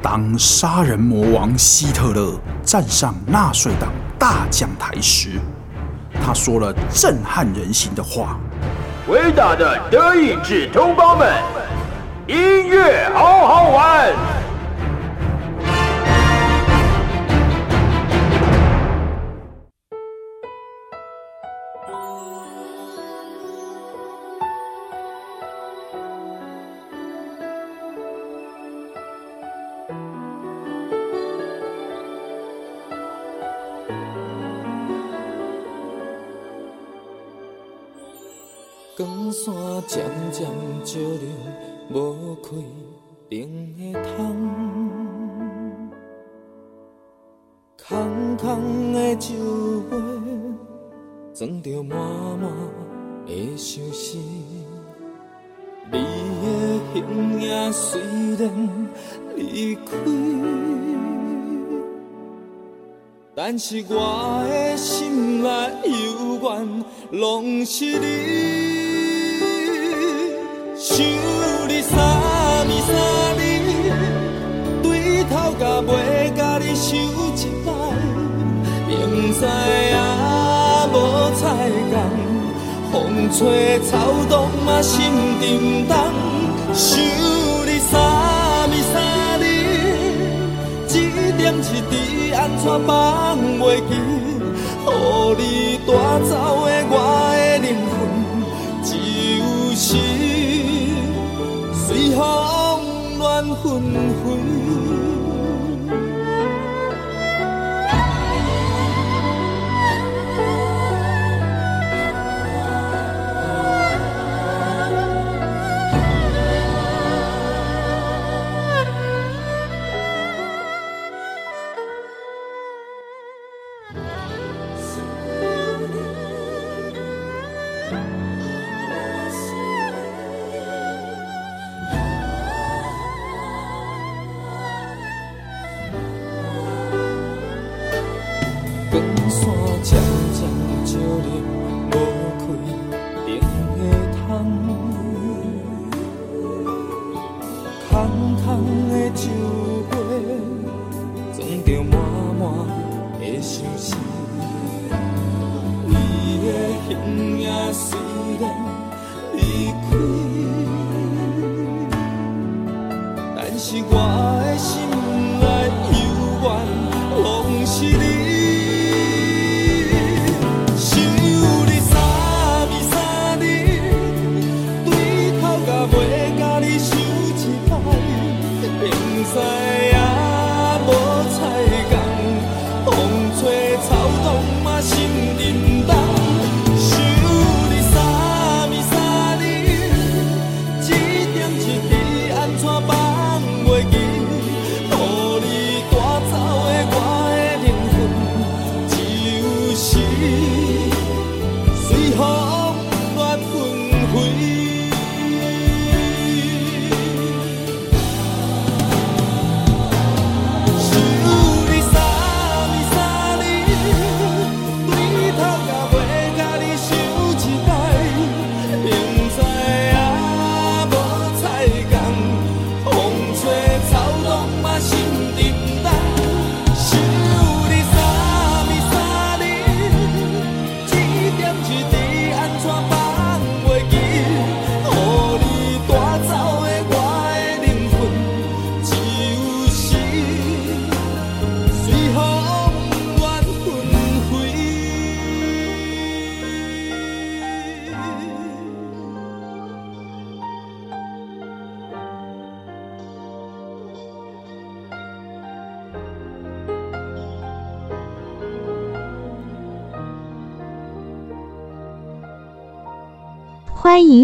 当杀人魔王希特勒站上纳粹党大讲台时，他说了震撼人心的话：“伟大的德意志同胞们，音乐好好玩。”渐渐照亮无开灯的窗，空空的酒杯装着满满的伤心。你的形影虽然离开，但是我的心内永远拢是你。想你三暝三日，对头甲尾甲你想一摆，明知影无彩工，风吹草动嘛心沉重。想你三暝三日，一点一滴安怎放袂记，予你带走的我乱纷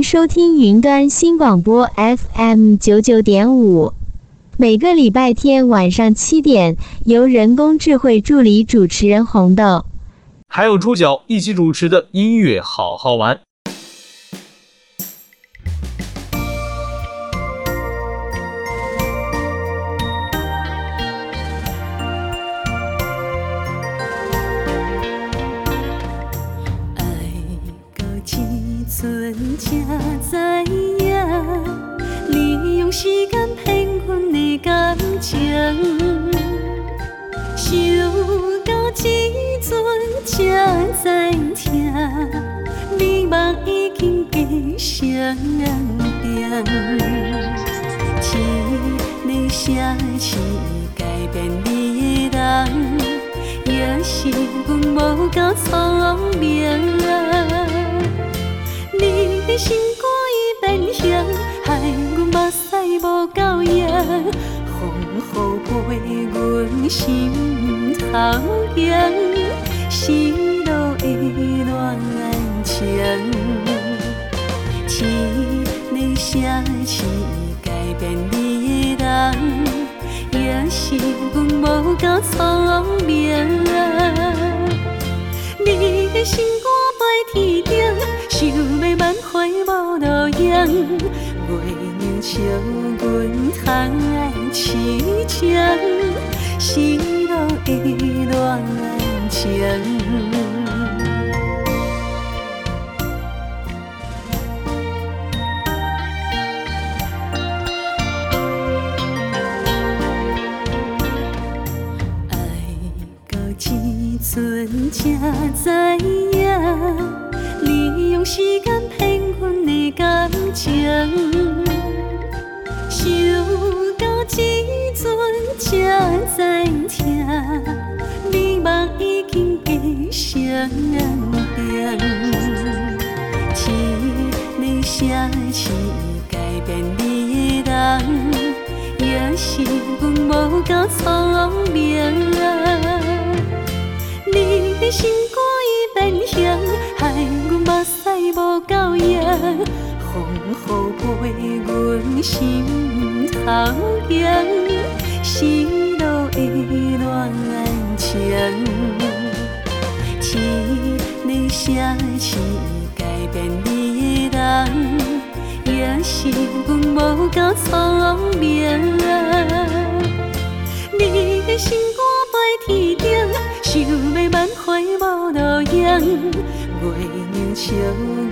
收听云端新广播 FM 九九点五，每个礼拜天晚上七点，由人工智慧助理主持人红豆，还有猪脚一起主持的音乐好好玩。时间骗阮的感情，想到这阵才知痛，美梦已经变成梦境。一个城市改变你的人，也是阮无够聪明。你的心。无够赢，风雨陪阮心头痛，失落的恋情。一个城市改变你的人，也是阮无够聪明。你的心肝飞天顶，想要挽回无路用，月亮笑阮窗外痴情，失落的恋情。阵才知影，你用时间骗阮的感情，才知听，美梦已经变成冰。一个城市改变你的人，也是阮无够聪明。你的心肝已变形，害阮目屎无够用，风雨陪阮心头痛，失落的恋情。一个城市改变你的人，也是阮无够聪明。你的心肝飞天顶。想要挽回无路用，月亮笑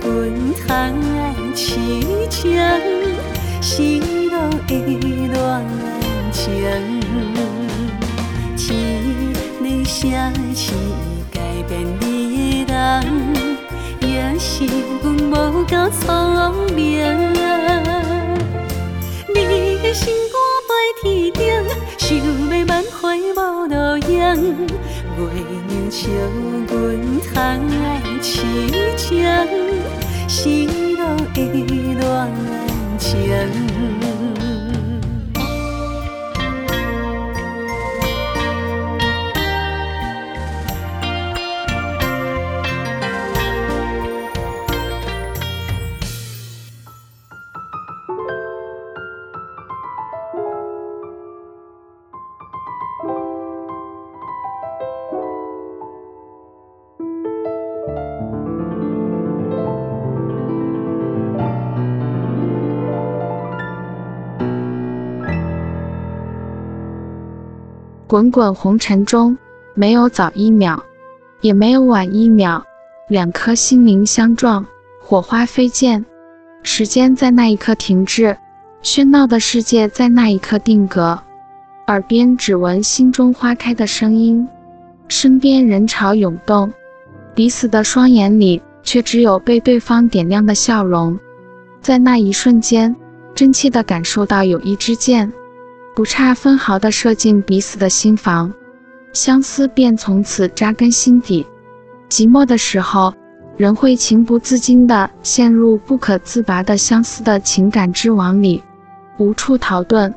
阮窗外痴情，失落的恋情。一个城市改变你的人，也是阮无够聪明。你的心肝飞天顶，想要挽回无路用。月亮笑阮窗外痴情，失落的恋情。滚滚红尘中，没有早一秒，也没有晚一秒，两颗心灵相撞，火花飞溅，时间在那一刻停滞，喧闹的世界在那一刻定格，耳边只闻心中花开的声音，身边人潮涌动，彼此的双眼里却只有被对方点亮的笑容，在那一瞬间，真切地感受到有一支箭。不差分毫地射进彼此的心房，相思便从此扎根心底。寂寞的时候，人会情不自禁地陷入不可自拔的相思的情感之网里，无处逃遁。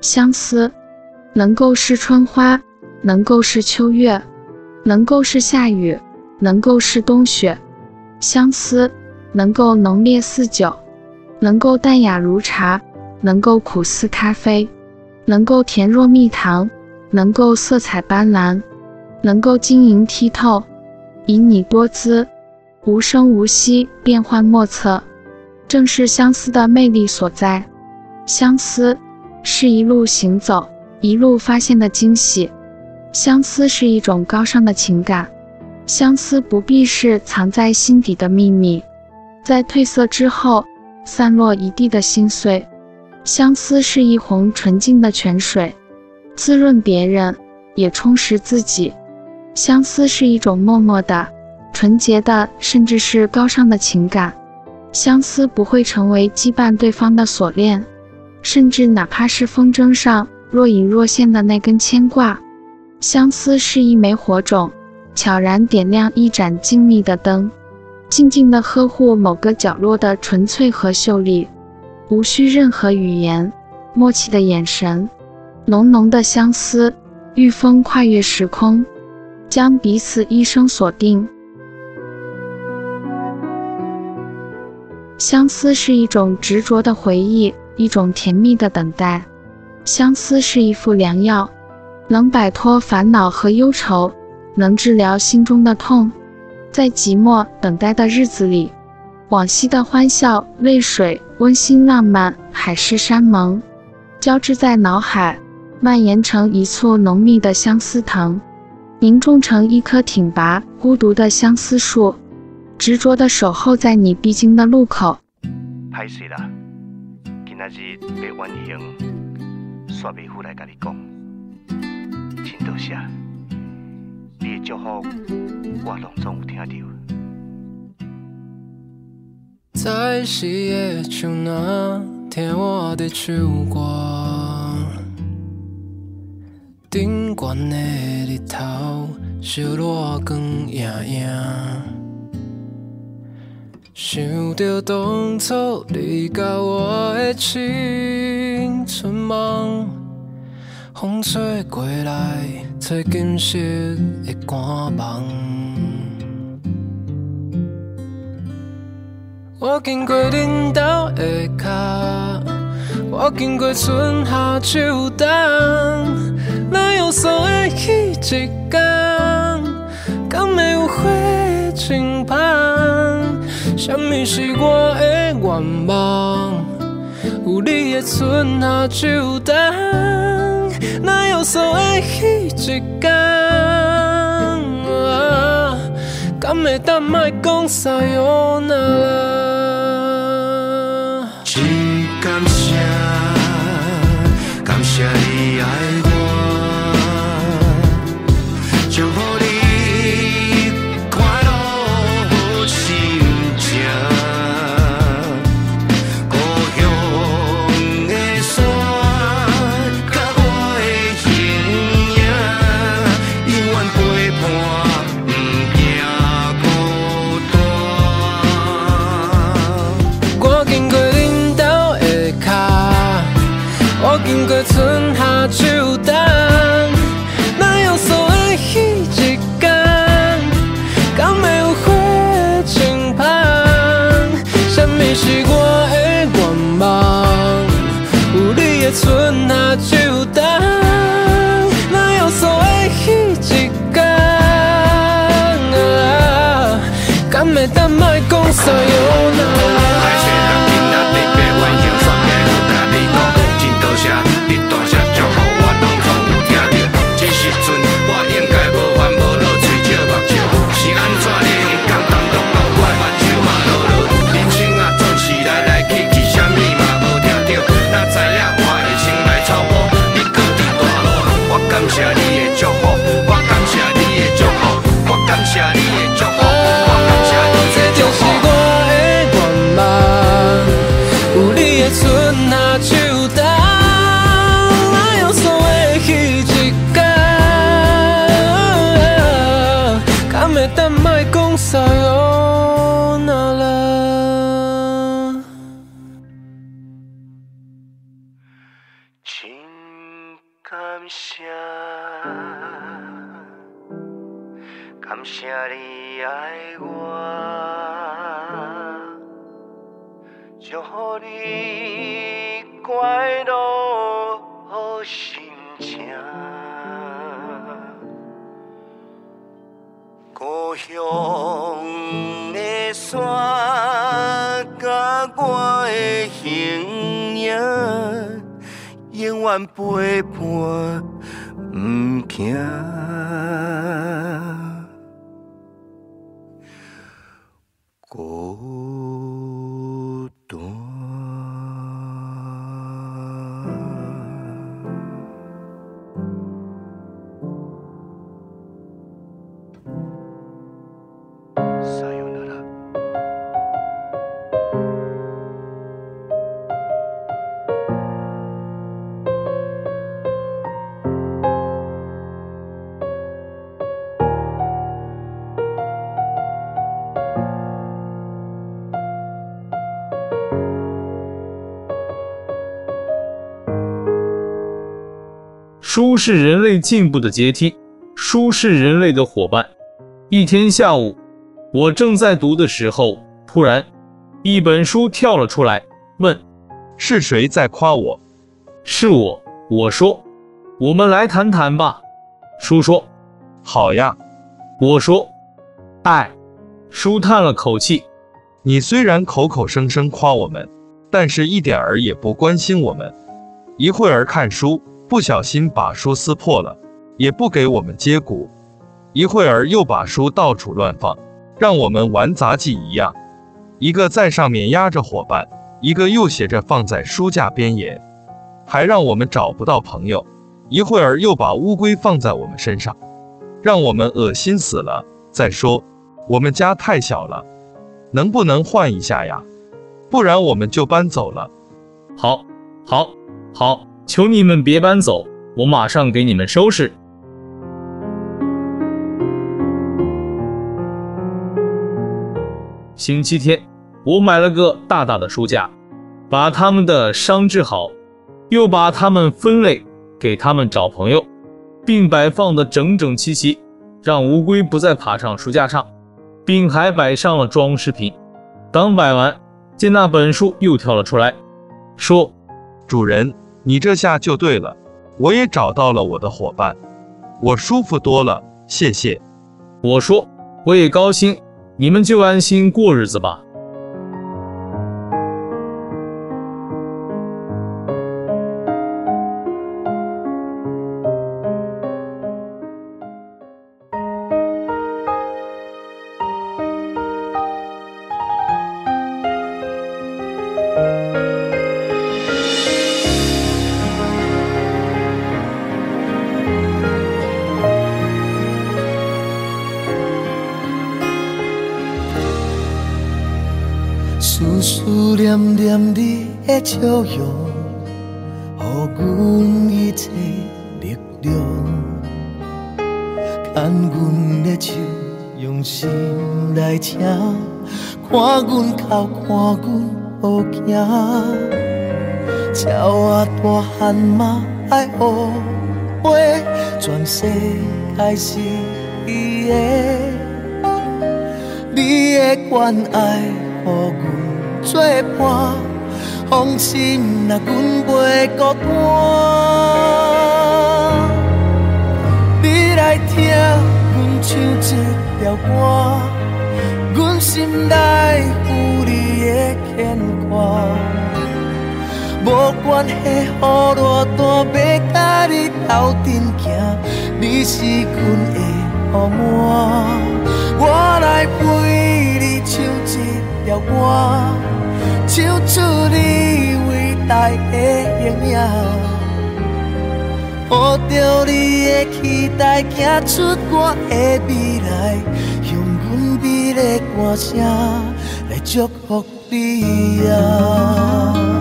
相思，能够是春花，能够是秋月，能够是夏雨，能够是冬雪。相思，能够浓烈似酒。能够淡雅如茶，能够苦似咖啡，能够甜若蜜糖，能够色彩斑斓，能够晶莹剔透，旖旎多姿，无声无息，变幻莫测，正是相思的魅力所在。相思是一路行走，一路发现的惊喜。相思是一种高尚的情感，相思不必是藏在心底的秘密，在褪色之后。散落一地的心碎，相思是一泓纯净的泉水，滋润别人，也充实自己。相思是一种默默的、纯洁的，甚至是高尚的情感。相思不会成为羁绊对方的锁链，甚至哪怕是风筝上若隐若现的那根牵挂。相思是一枚火种，悄然点亮一盏静谧的灯，静静地呵护某个角落的纯粹和秀丽，无需任何语言，默契的眼神，浓浓的相思，御风跨越时空，将彼此一生锁定。相思是一种执着的回忆，一种甜蜜的等待。相思是一副良药，能摆脱烦恼和忧愁，能治疗心中的痛。在寂寞等待的日子里，往昔的欢笑、泪水、温馨浪漫、海誓山盟，交织在脑海，蔓延成一簇浓密的相思藤，凝重成一棵挺拔孤独的相思树。执着的守候在你必经的路口。歹势啦，今仔日被婉行煞未赴来甲你讲，真多谢，的祝福我拢总有听到。在夕夜像那听我的唱歌，顶悬的日头，烧热光莹莹。想着当初你甲我的青春梦，风吹过来，吹金色的寒梦。我经过恁家的脚，我经过春夏秋冬，哪有所谓彼一天，敢会有花清香？什么是我的愿望？有你的春夏秋冬，哪有所谓彼一天？敢会当卖讲撒由那拉？真感谢，感谢你爱我，祝福你快乐好心情，故乡的山甲我的形影。陪伴不惊。书是人类进步的阶梯，书是人类的伙伴。一天下午，我正在读的时候，突然一本书跳了出来，问：“是谁在夸我？”“是我。”我说：“我们来谈谈吧。”书说：“好呀。”我说：“哎。”书叹了口气：“你虽然口口声声夸我们，但是一点儿也不关心我们。一会儿看书，不小心把书撕破了，也不给我们接骨；一会儿又把书到处乱放，让我们玩杂技一样。一个在上面压着伙伴，一个又斜着放在书架边沿，还让我们找不到朋友。一会儿又把乌龟放在我们身上，让我们恶心死了。再说。”我们家太小了，能不能换一下呀？不然我们就搬走了。好，好，好，求你们别搬走，我马上给你们收拾。星期天，我买了个大大的书架，把他们的伤治好，又把他们分类，给他们找朋友，并摆放的整整齐齐，让乌龟不再爬上书架上。并还摆上了装饰品。刚摆完，见那本书又跳了出来，说：“主人，你这下就对了，我也找到了我的伙伴，我舒服多了，谢谢。”我说：“我也高兴，你们就安心过日子吧。”心来听，看阮哭，看阮好行。叫我大汉嘛爱学会，全世界是伊的，你的关爱，予阮。作伴，放心啦，阮袂孤单。你来听阮唱一条歌，阮心内有你的牵挂。无关系，雨偌大，要甲你斗阵行，你是阮的雨满。我来陪你唱一条歌。唱出你伟大的形影，抱着你的期待，走出我的未来，用阮美丽歌声来祝福你啊！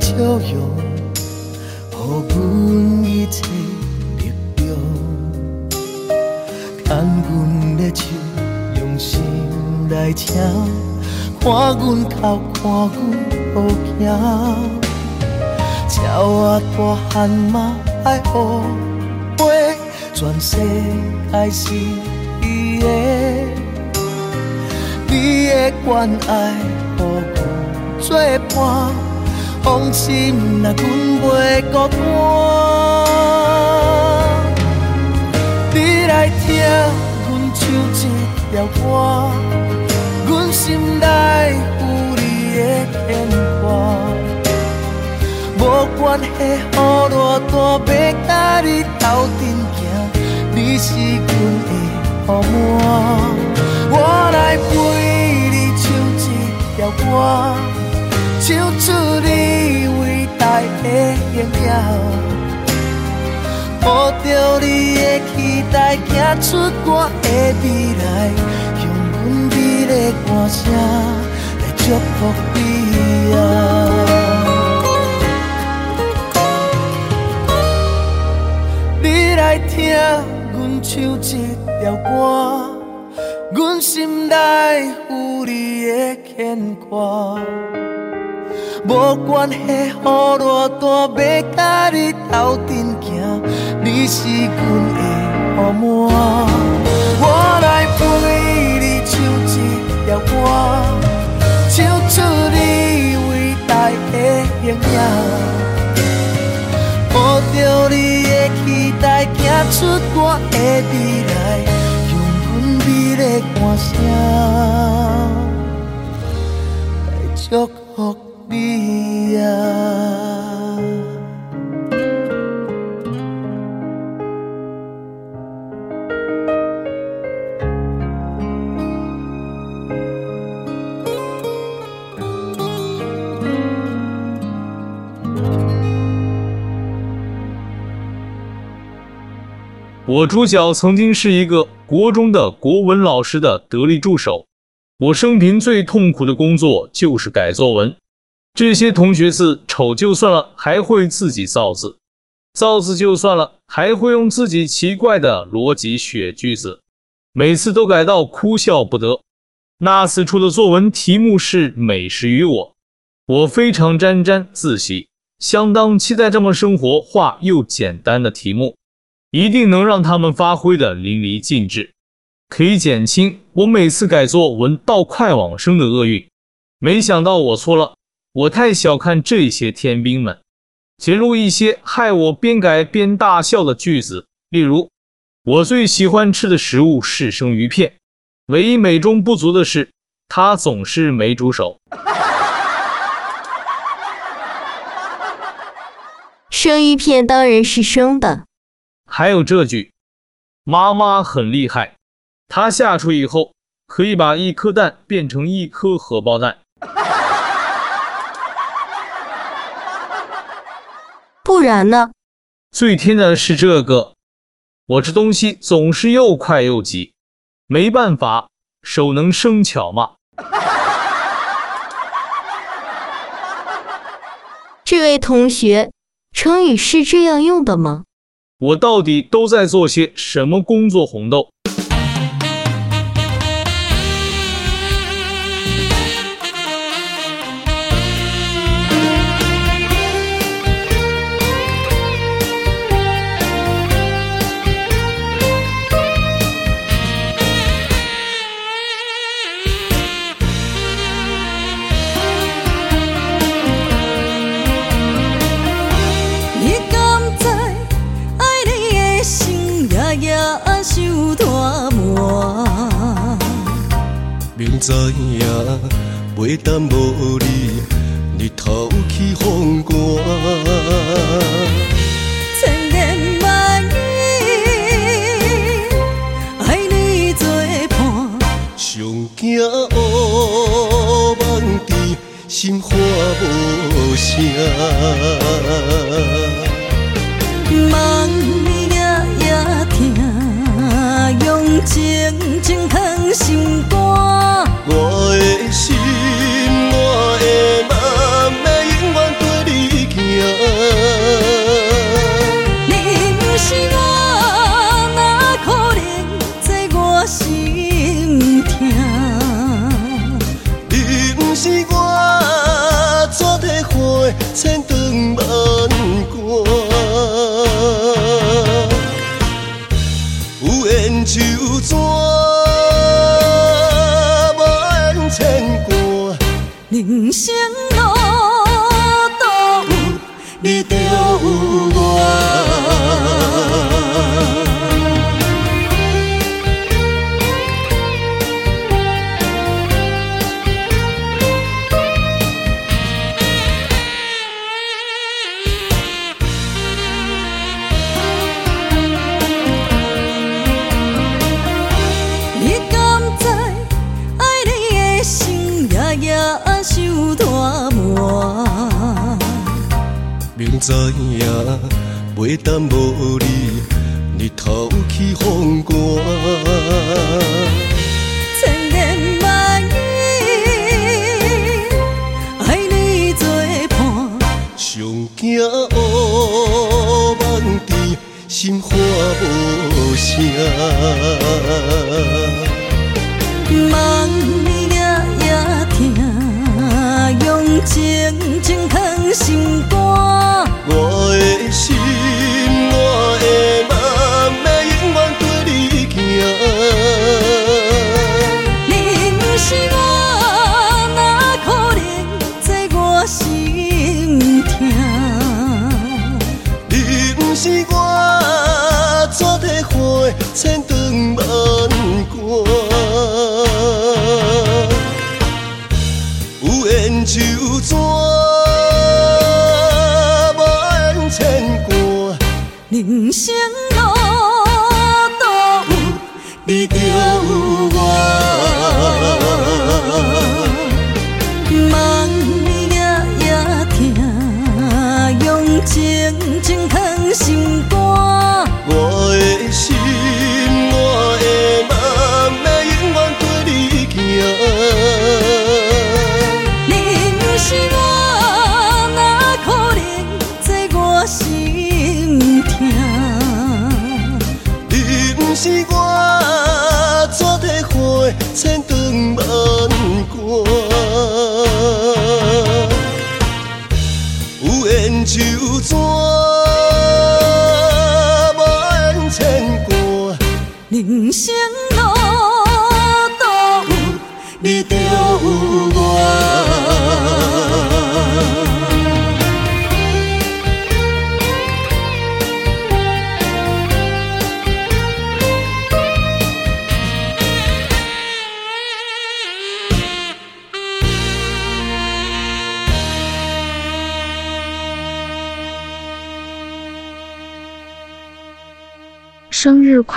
笑容，给阮一切力量。牵阮的手，用心来听，看阮哭，看阮好行。叫我大汉嘛爱学会，全世界是你的，你的关爱，予阮。作伴，放心啦，阮袂孤单。你来听阮唱一条歌，阮心内有你的牵挂。无关系，雨偌大，要甲你斗阵行，你是阮的雨满。我来陪你唱一条歌。出你伟大的荣耀，抱着你的期待，走出我的未来，用阮美丽的歌声来祝福你啊！你来听阮唱这条歌，阮心内有你的牵挂。无管下，雨偌大，要甲你斗阵行，你是阮的雨满。我来陪你唱一条歌，唱出你伟大的形影。抱着你的期待，走出我的未来，用阮美丽歌声来祝福你啊！我主角曾经是一个国中的国文老师的得力助手。我生平最痛苦的工作就是改作文。这些同学字丑就算了，还会自己造字；造字就算了，还会用自己奇怪的逻辑写句子，每次都改到哭笑不得。那次出的作文题目是《美食与我》，我非常沾沾自喜，相当期待这么生活化又简单的题目。一定能让他们发挥得淋漓尽致，可以减轻我每次改作文到快往生的厄运。没想到我错了，我太小看这些天兵们，写入一些害我边改边大笑的句子，例如：我最喜欢吃的食物是生鱼片，唯一美中不足的是，它总是没煮熟。生鱼片当然是生的。还有这句，妈妈很厉害，她下厨以后可以把一颗蛋变成一颗荷包蛋。不然呢？最天的是这个，我这东西总是又快又急，没办法，手能生巧吗？这位同学，成语是这样用的吗？我到底都在做些什么工作？红豆。知影袂当无你，日头去风，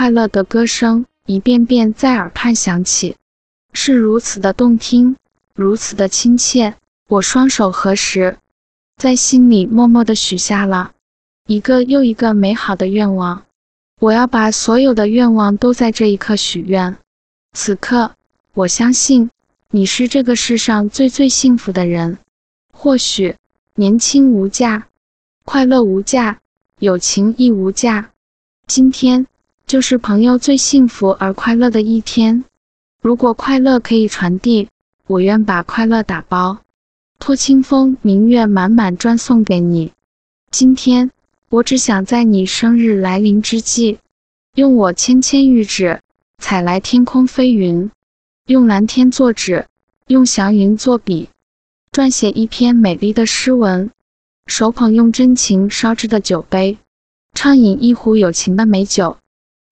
快乐的歌声一遍遍在耳畔响起，是如此的动听，如此的亲切。我双手合十，在心里默默地许下了一个又一个美好的愿望。我要把所有的愿望都在这一刻许愿。此刻，我相信你是这个世上最最幸福的人。或许年轻无价，快乐无价，友情亦无价。今天就是朋友最幸福而快乐的一天。如果快乐可以传递，我愿把快乐打包，托清风明月满满专送给你。今天我只想在你生日来临之际，用我纤纤玉指采来天空飞云，用蓝天作纸，用祥云作笔，撰写一篇美丽的诗文。手捧用真情烧制的酒杯。畅饮一壶有情的美酒，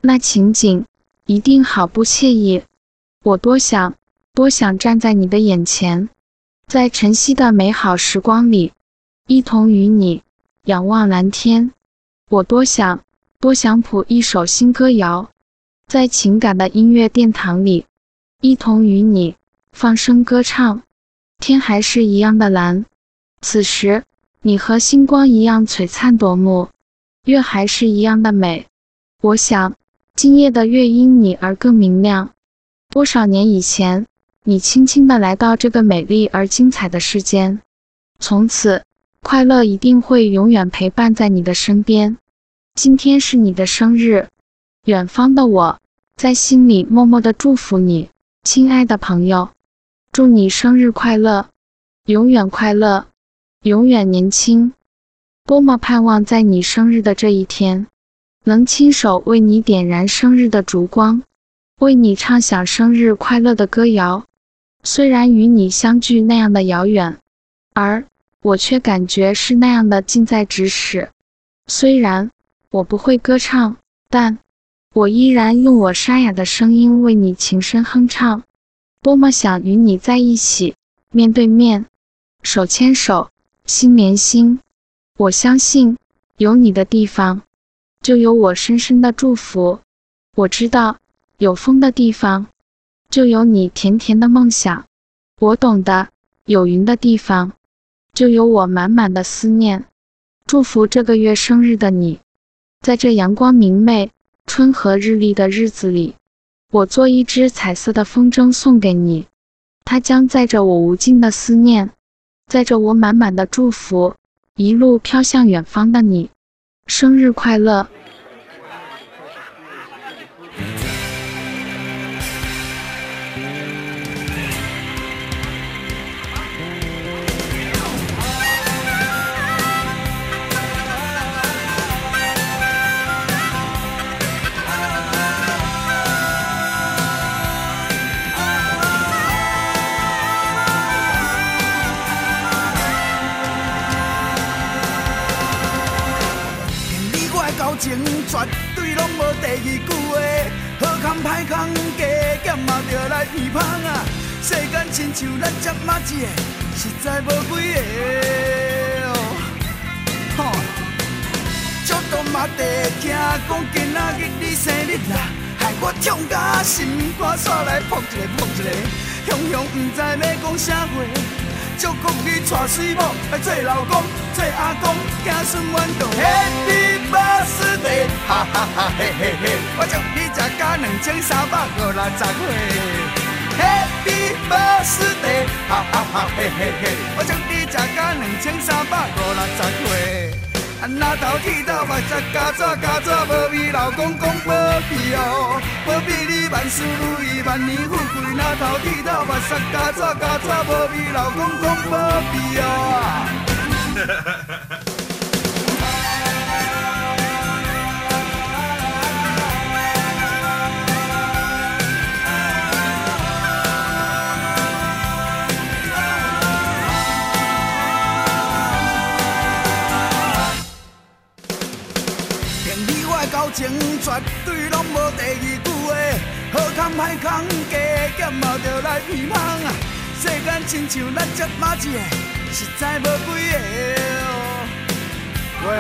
那情景一定好不惬意。我多想，多想站在你的眼前，在晨曦的美好时光里，一同与你仰望蓝天。我多想，多想谱一首新歌谣，在情感的音乐殿堂里，一同与你放声歌唱。天还是一样的蓝，此时你和星光一样璀璨夺目。月还是一样的美，我想今夜的月因你而更明亮。多少年以前，你轻轻地来到这个美丽而精彩的世间，从此快乐一定会永远陪伴在你的身边。今天是你的生日，远方的我在心里默默地祝福你，亲爱的朋友，祝你生日快乐，永远快乐，永远年轻。多么盼望在你生日的这一天，能亲手为你点燃生日的烛光，为你唱响生日快乐的歌谣。虽然与你相距那样的遥远，而我却感觉是那样的近在咫尺。虽然我不会歌唱，但我依然用我沙哑的声音为你轻声哼唱。多么想与你在一起，面对面，手牵手，心连心。我相信，有你的地方，就有我深深的祝福。我知道，有风的地方，就有你甜甜的梦想。我懂得，有云的地方，就有我满满的思念。祝福这个月生日的你，在这阳光明媚、春和日丽的日子里，我做一只彩色的风筝送给你，它将载着我无尽的思念，载着我满满的祝福。一路飘向远方的你，生日快乐！亲像咱这马子的，实在无几个。吼，足多嘛地听讲今仔日你生日啦，害我痛甲心肝煞来扑一个扑一个，雄雄毋知要讲啥话。祝福你娶水某，来做老公，做阿公，子孙满堂。Happy birthday，哈哈哈嘿嘿嘿！我祝你食甲两千三百五六十岁。Happy birthday，哈哈哈嘿嘿嘿！我祝你食甲两千三百五六十岁。那头剃头目色加纸加纸，无比老公公保庇哦，保庇你万事如意，万年富贵。那头剃头目色加纸加纸，无比老公公保庇哦。歹康，加减嘛着来鼻芳啊！世间亲像咱这马子的，实在无几个。喂，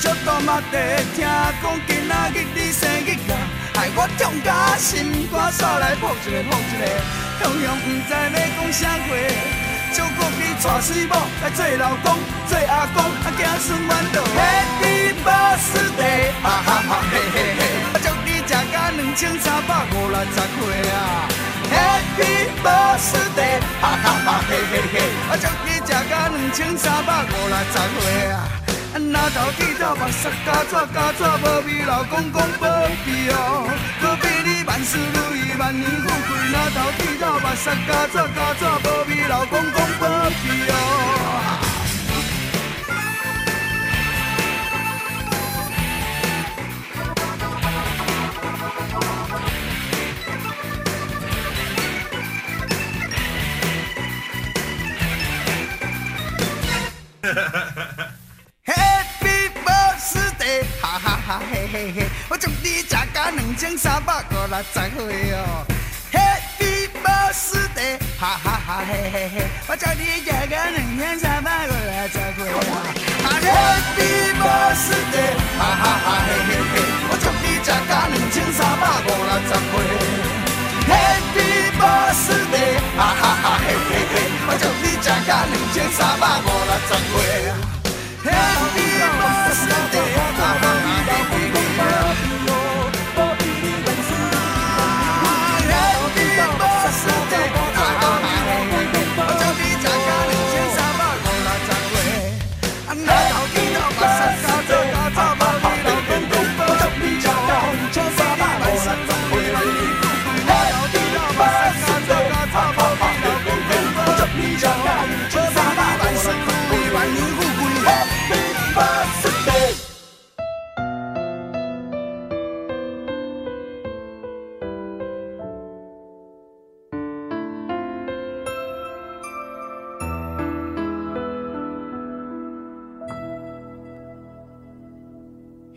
足多嘛地听讲今仔日你生日啦，害我痛甲心肝煞来扑一个扑一个，雄雄不知要讲啥话。祝福你娶媳某，来做老公，做阿公，啊子孙满堂。Happy birthday，哈哈哈嘿嘿嘿！食甲两千三百五六十岁啊！Happy birthday，哈哈哈嘿嘿嘿！我祝你食甲两千三百五六十岁啊！那头剃头目色加纸加纸，无比老公公保庇哦，保庇你万事如意，万年富贵。那头剃头目色加纸加纸，无比老公公保庇哦。Happy birthday，哈哈哈嘿嘿嘿，我祝你食甲两千三百五六十岁哦！Happy birthday，哈哈哈嘿嘿嘿，我祝你食甲两千三百五六十岁哦！Happy birthday，哈哈哈嘿嘿嘿，我祝你食甲两千三百五六十我祝你吃甲两千三百五六十岁。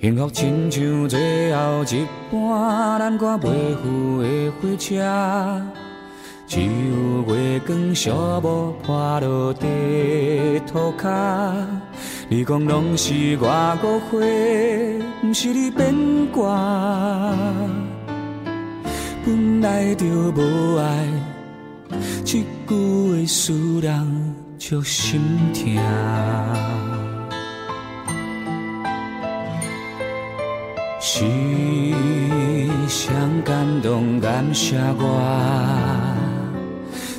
幸福亲像最后一班咱赶袂赴的火车，只有月光寂寞破落地涂骹。你讲拢是我误会，毋是你变卦。本来就无爱，一句话使人足心痛。是谁感动感谢我，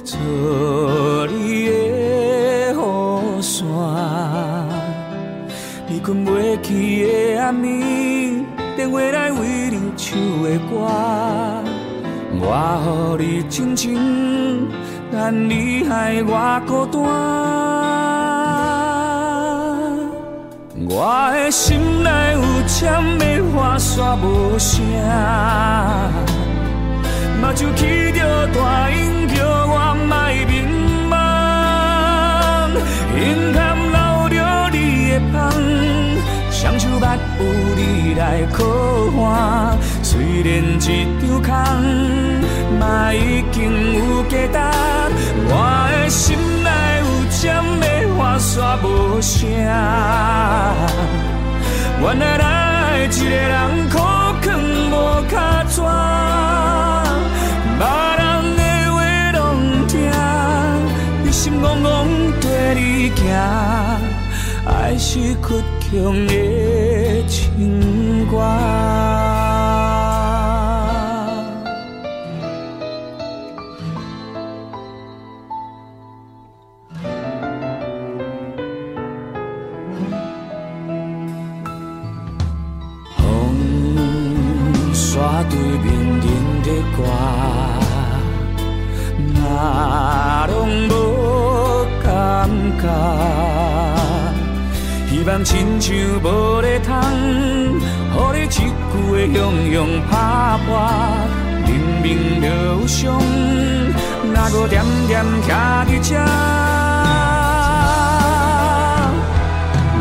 做你的雨伞。你困袂去的暗暝，电话来为你唱的歌，我予你静静，但你害我孤单。我的心内有签的花煞无声，目睭起着大鹰叫我莫迷茫，阴暗留着你的香，双手握有你来靠岸。虽然这场空嘛已经有价值，我的心内有针要划煞无声。原来爱一个人苦劝无卡纸，别人的话拢听，你心怣怣跟你行，爱是倔强的情歌。我，哪拢无感觉。希望亲像无咧通，予你一句话雄雄拍破。明明就有伤，哪搁惦惦徛伫这？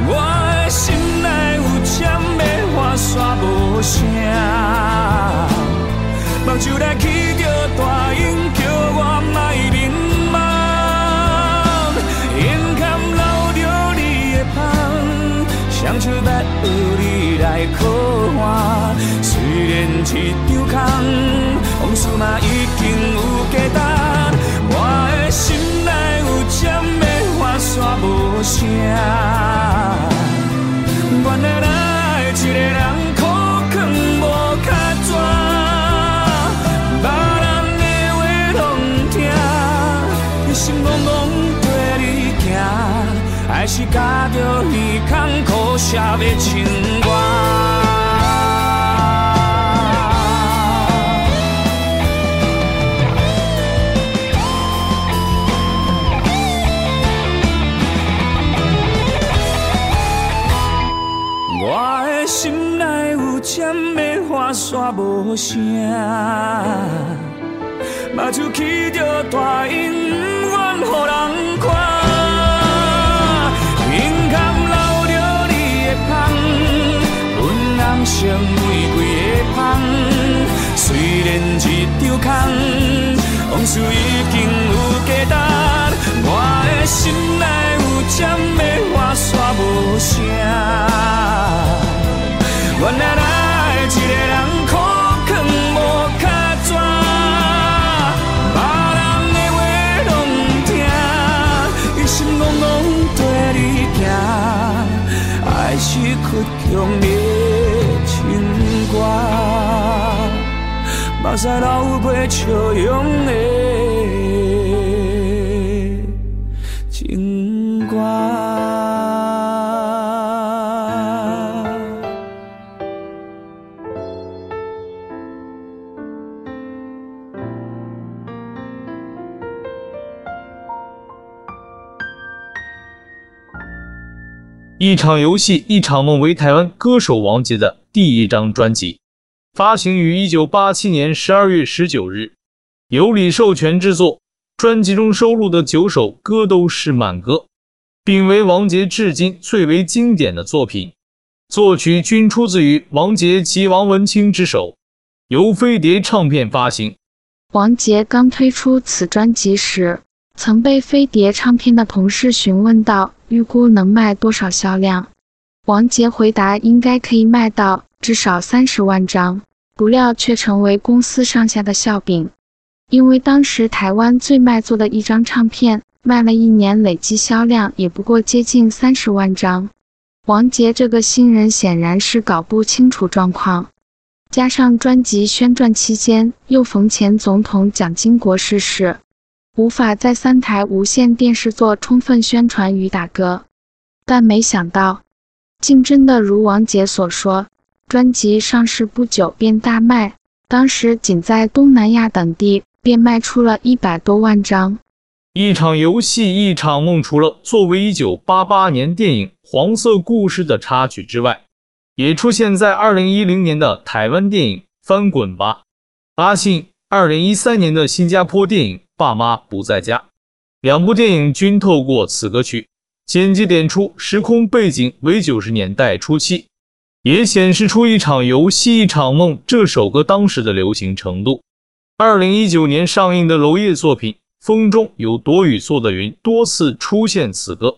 我的心内有针要划煞无声。目睭来起着大音，叫我莫迷茫。眼看流着你的香，双手要予你来靠岸。虽然这场空，往事嘛已经有价值。我的心内有针要划煞无声。原来来一个人。还是咬着耳孔苦涩的情歌。我的心内有针要划煞无声，目睭起着大音，成玫瑰的香，虽然这场空，往事已经有价值。我的心内有针要划煞无声。原来来一场游戏，一场梦为台湾歌手王杰的第一张专辑。发行于一九八七年十二月十九日，由李寿全制作。专辑中收录的九首歌都是慢歌，并为王杰至今最为经典的作品。作曲均出自于王杰及王文清之手，由飞碟唱片发行。王杰刚推出此专辑时，曾被飞碟唱片的同事询问到预估能卖多少销量，王杰回答应该可以卖到至少三十万张。不料却成为公司上下的笑柄，因为当时台湾最卖座的一张唱片卖了一年，累计销量也不过接近三十万张。王杰这个新人显然是搞不清楚状况，加上专辑宣传期间又逢前总统蒋经国逝世，无法在三台无线电视做充分宣传与打歌。但没想到，竟真的如王杰所说。专辑上市不久便大卖，当时仅在东南亚等地便卖出了一百多万张。一场游戏，一场梦，除了作为一九八八年电影《黄色故事》的插曲之外，也出现在二零一零年的台湾电影《翻滚吧，阿信》，二零一三年的新加坡电影《爸妈不在家》。两部电影均透过此歌曲，间接点出时空背景为九十年代初期。也显示出一场游戏一场梦这首歌当时的流行程度。二零一九年上映的娄烨作品《风中有朵雨做的云》多次出现此歌。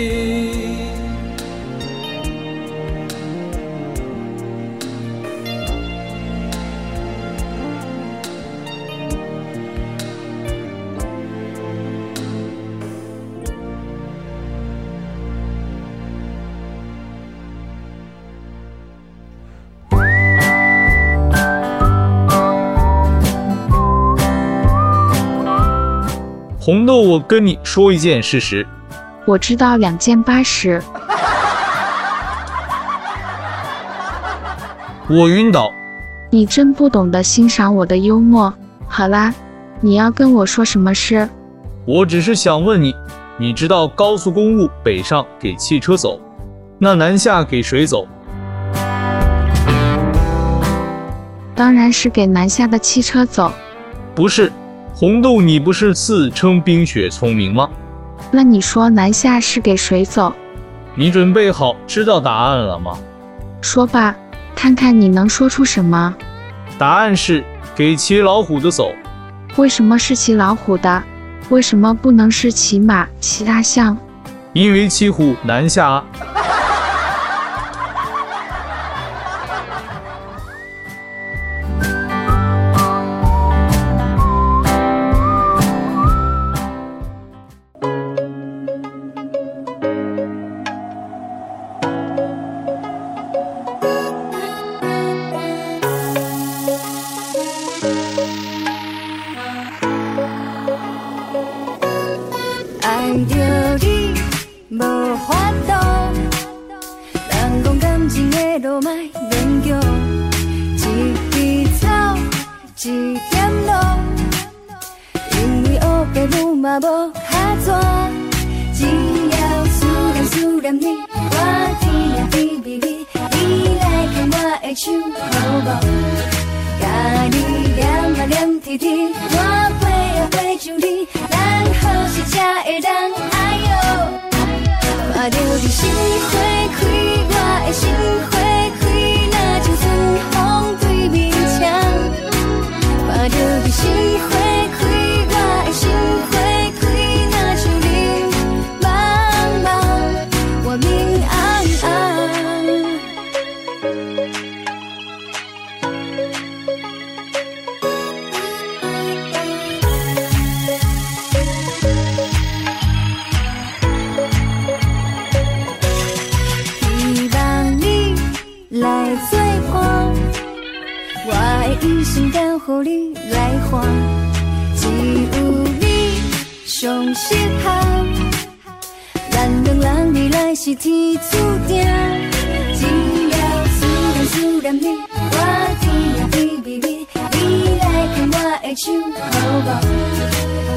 红豆，我跟你说一件事实。我知道两件八十。我晕倒。你真不懂得欣赏我的幽默。好啦，你要跟我说什么事？我只是想问你，你知道高速公路北上给汽车走，那南下给谁走？当然是给南下的汽车走。不是。红豆，你不是自称冰雪聪明吗？那你说南下是给谁走？你准备好知道答案了吗？说吧，看看你能说出什么。答案是给骑老虎的走。为什么是骑老虎的？为什么不能是骑马、骑大象？因为骑虎难下咱两人未来是天注定，只要思念思念你，我天也比比比，你来牵我的手好无？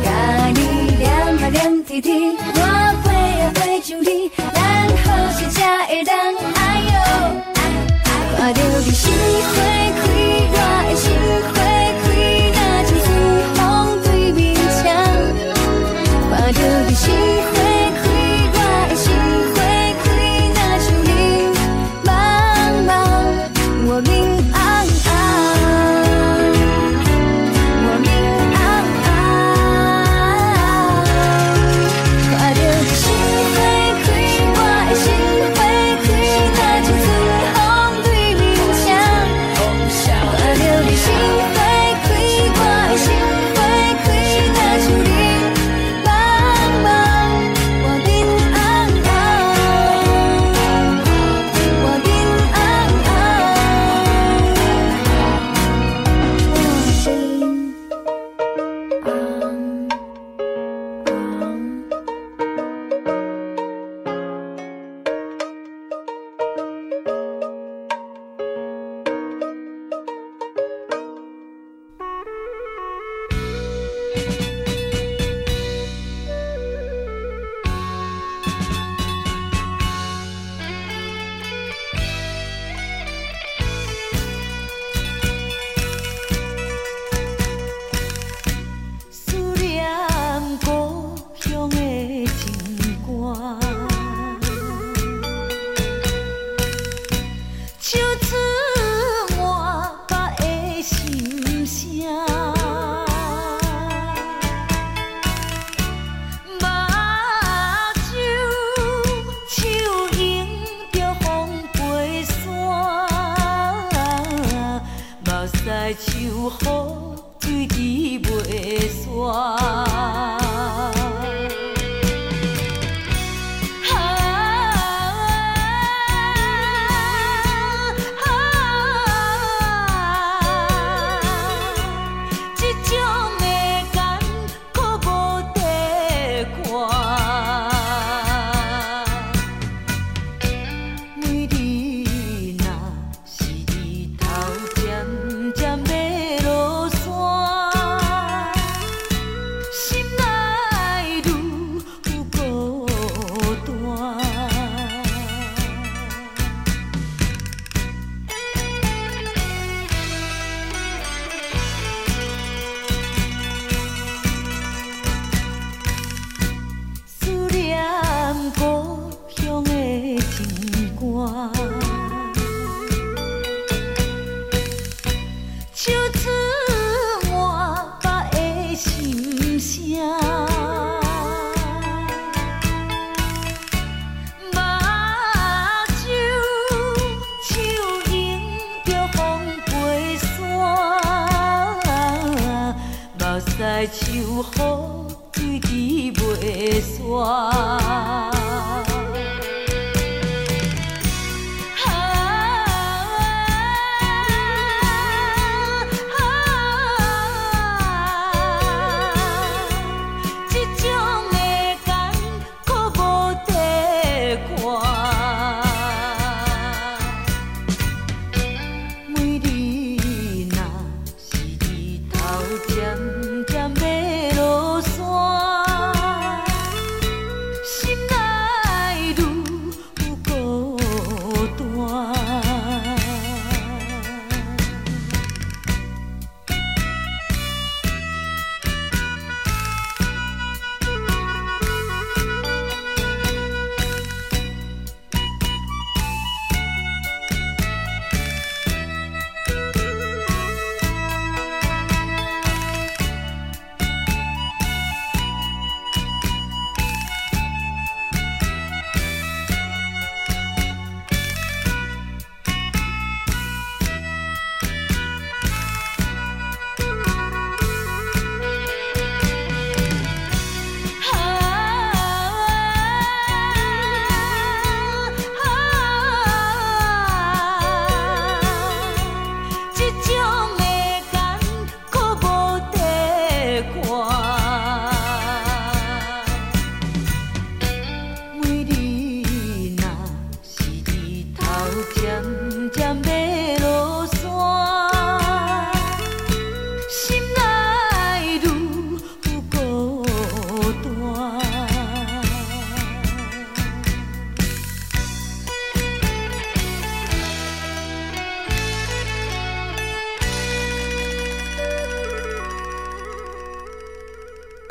甲你黏啊黏贴贴，我飞啊飞上天，咱好时才会当哎哟，看到你心花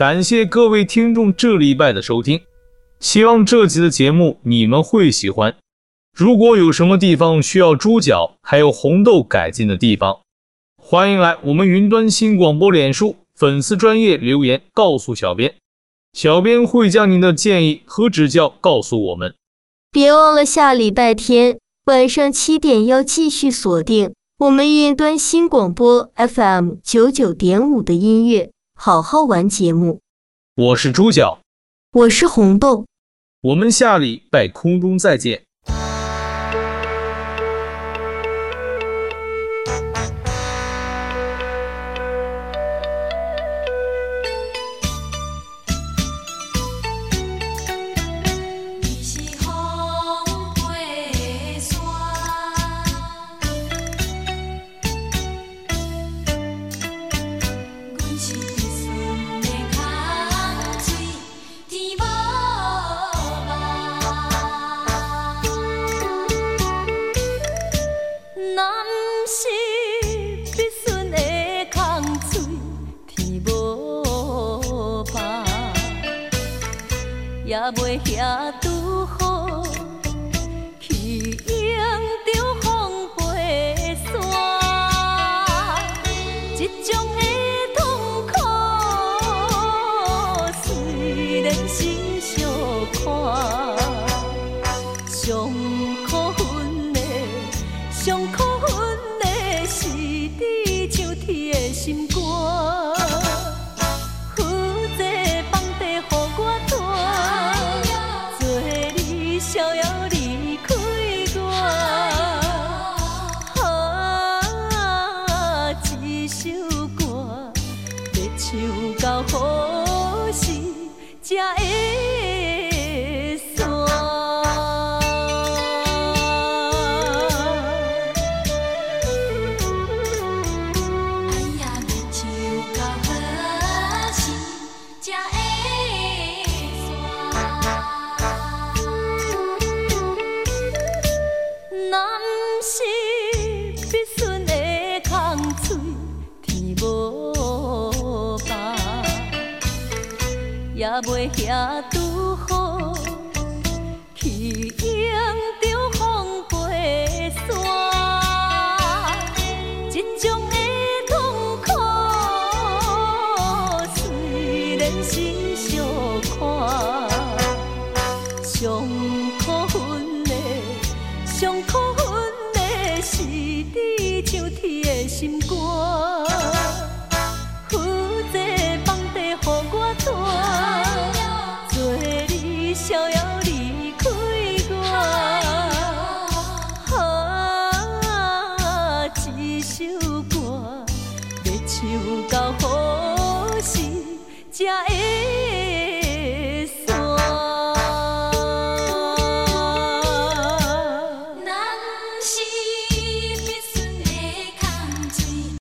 感谢各位听众这礼拜的收听，希望这集的节目你们会喜欢。如果有什么地方需要猪脚还有红豆改进的地方，欢迎来我们云端新广播脸书粉丝专业留言告诉小编，小编会将您的建议和指教告诉我们。别忘了下礼拜天晚上七点要继续锁定我们云端新广播 FM 九九点五的音乐。好好玩节目，我是猪脚，我是红豆，我们下礼拜空中再见。心肝